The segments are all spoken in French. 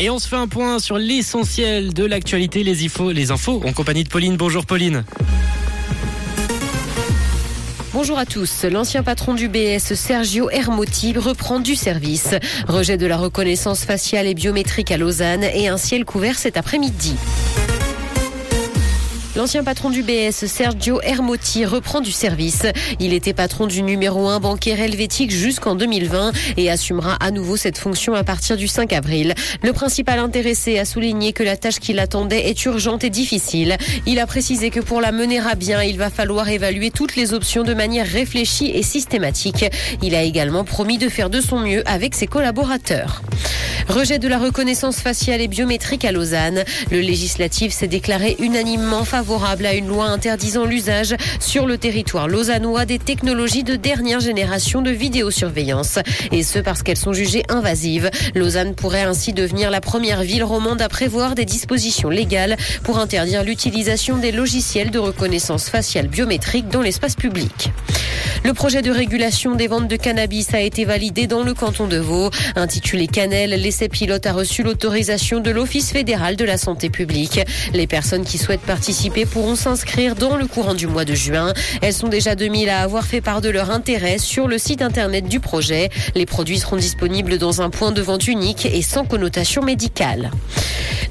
Et on se fait un point sur l'essentiel de l'actualité, les infos, les infos en compagnie de Pauline. Bonjour Pauline. Bonjour à tous. L'ancien patron du BS, Sergio Hermotti, reprend du service. Rejet de la reconnaissance faciale et biométrique à Lausanne et un ciel couvert cet après-midi. L'ancien patron du BS, Sergio Hermotti, reprend du service. Il était patron du numéro 1 bancaire helvétique jusqu'en 2020 et assumera à nouveau cette fonction à partir du 5 avril. Le principal intéressé a souligné que la tâche qui l'attendait est urgente et difficile. Il a précisé que pour la mener à bien, il va falloir évaluer toutes les options de manière réfléchie et systématique. Il a également promis de faire de son mieux avec ses collaborateurs. Rejet de la reconnaissance faciale et biométrique à Lausanne. Le législatif s'est déclaré unanimement favorable à une loi interdisant l'usage sur le territoire lausannois des technologies de dernière génération de vidéosurveillance. Et ce parce qu'elles sont jugées invasives. Lausanne pourrait ainsi devenir la première ville romande à prévoir des dispositions légales pour interdire l'utilisation des logiciels de reconnaissance faciale biométrique dans l'espace public. Le projet de régulation des ventes de cannabis a été validé dans le canton de Vaud. Intitulé Cannelle, l'essai pilote a reçu l'autorisation de l'Office fédéral de la santé publique. Les personnes qui souhaitent participer pourront s'inscrire dans le courant du mois de juin. Elles sont déjà 2000 à avoir fait part de leur intérêt sur le site internet du projet. Les produits seront disponibles dans un point de vente unique et sans connotation médicale.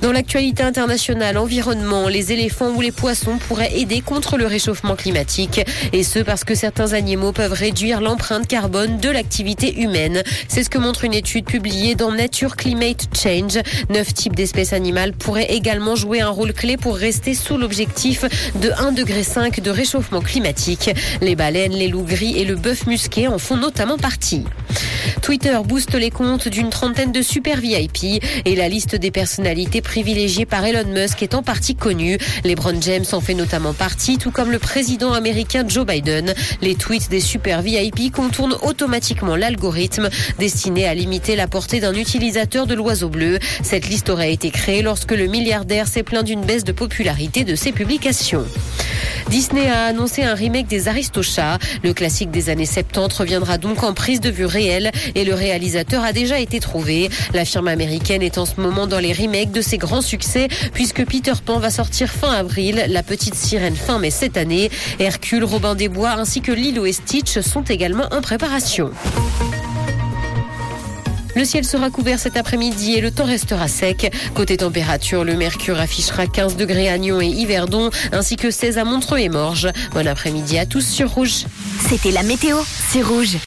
Dans l'actualité internationale, environnement, les éléphants ou les poissons pourraient aider contre le réchauffement climatique. Et ce parce que certains animaux peuvent réduire l'empreinte carbone de l'activité humaine. C'est ce que montre une étude publiée dans Nature Climate Change. Neuf types d'espèces animales pourraient également jouer un rôle clé pour rester sous l'objectif de 1,5 degré de réchauffement climatique. Les baleines, les loups gris et le bœuf musqué en font notamment partie. Twitter booste les comptes d'une trentaine de super VIP et la liste des personnalités privilégiées par Elon Musk est en partie connue. LeBron James en fait notamment partie, tout comme le président américain Joe Biden. Les tweets des super VIP contournent automatiquement l'algorithme destiné à limiter la portée d'un utilisateur de l'oiseau bleu. Cette liste aurait été créée lorsque le milliardaire s'est plaint d'une baisse de popularité de ses publications. Disney a annoncé un remake des Aristochats. Le classique des années 70 reviendra donc en prise de vue réelle et le réalisateur a déjà été trouvé. La firme américaine est en ce moment dans les remakes de ses grands succès puisque Peter Pan va sortir fin avril, La Petite Sirène fin mai cette année, Hercule, Robin des Bois ainsi que Lilo et Stitch sont également en préparation. Le ciel sera couvert cet après-midi et le temps restera sec. Côté température, le mercure affichera 15 degrés à Nyon et Yverdon, ainsi que 16 à Montreux et Morges. Bon après-midi à tous sur Rouge. C'était la météo, c'est Rouge.